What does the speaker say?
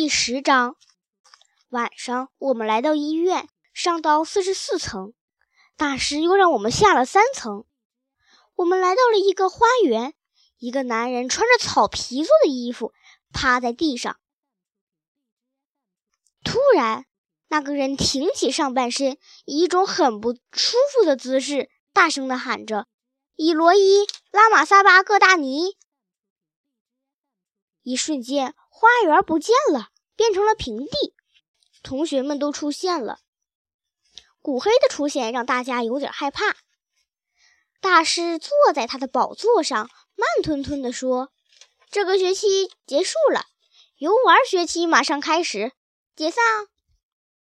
第十章，晚上我们来到医院，上到四十四层，大师又让我们下了三层。我们来到了一个花园，一个男人穿着草皮做的衣服，趴在地上。突然，那个人挺起上半身，以一种很不舒服的姿势，大声地喊着：“伊罗伊，拉玛萨巴各大尼！”一瞬间，花园不见了，变成了平地。同学们都出现了。古黑的出现让大家有点害怕。大师坐在他的宝座上，慢吞吞地说：“这个学期结束了，游玩学期马上开始，解散。”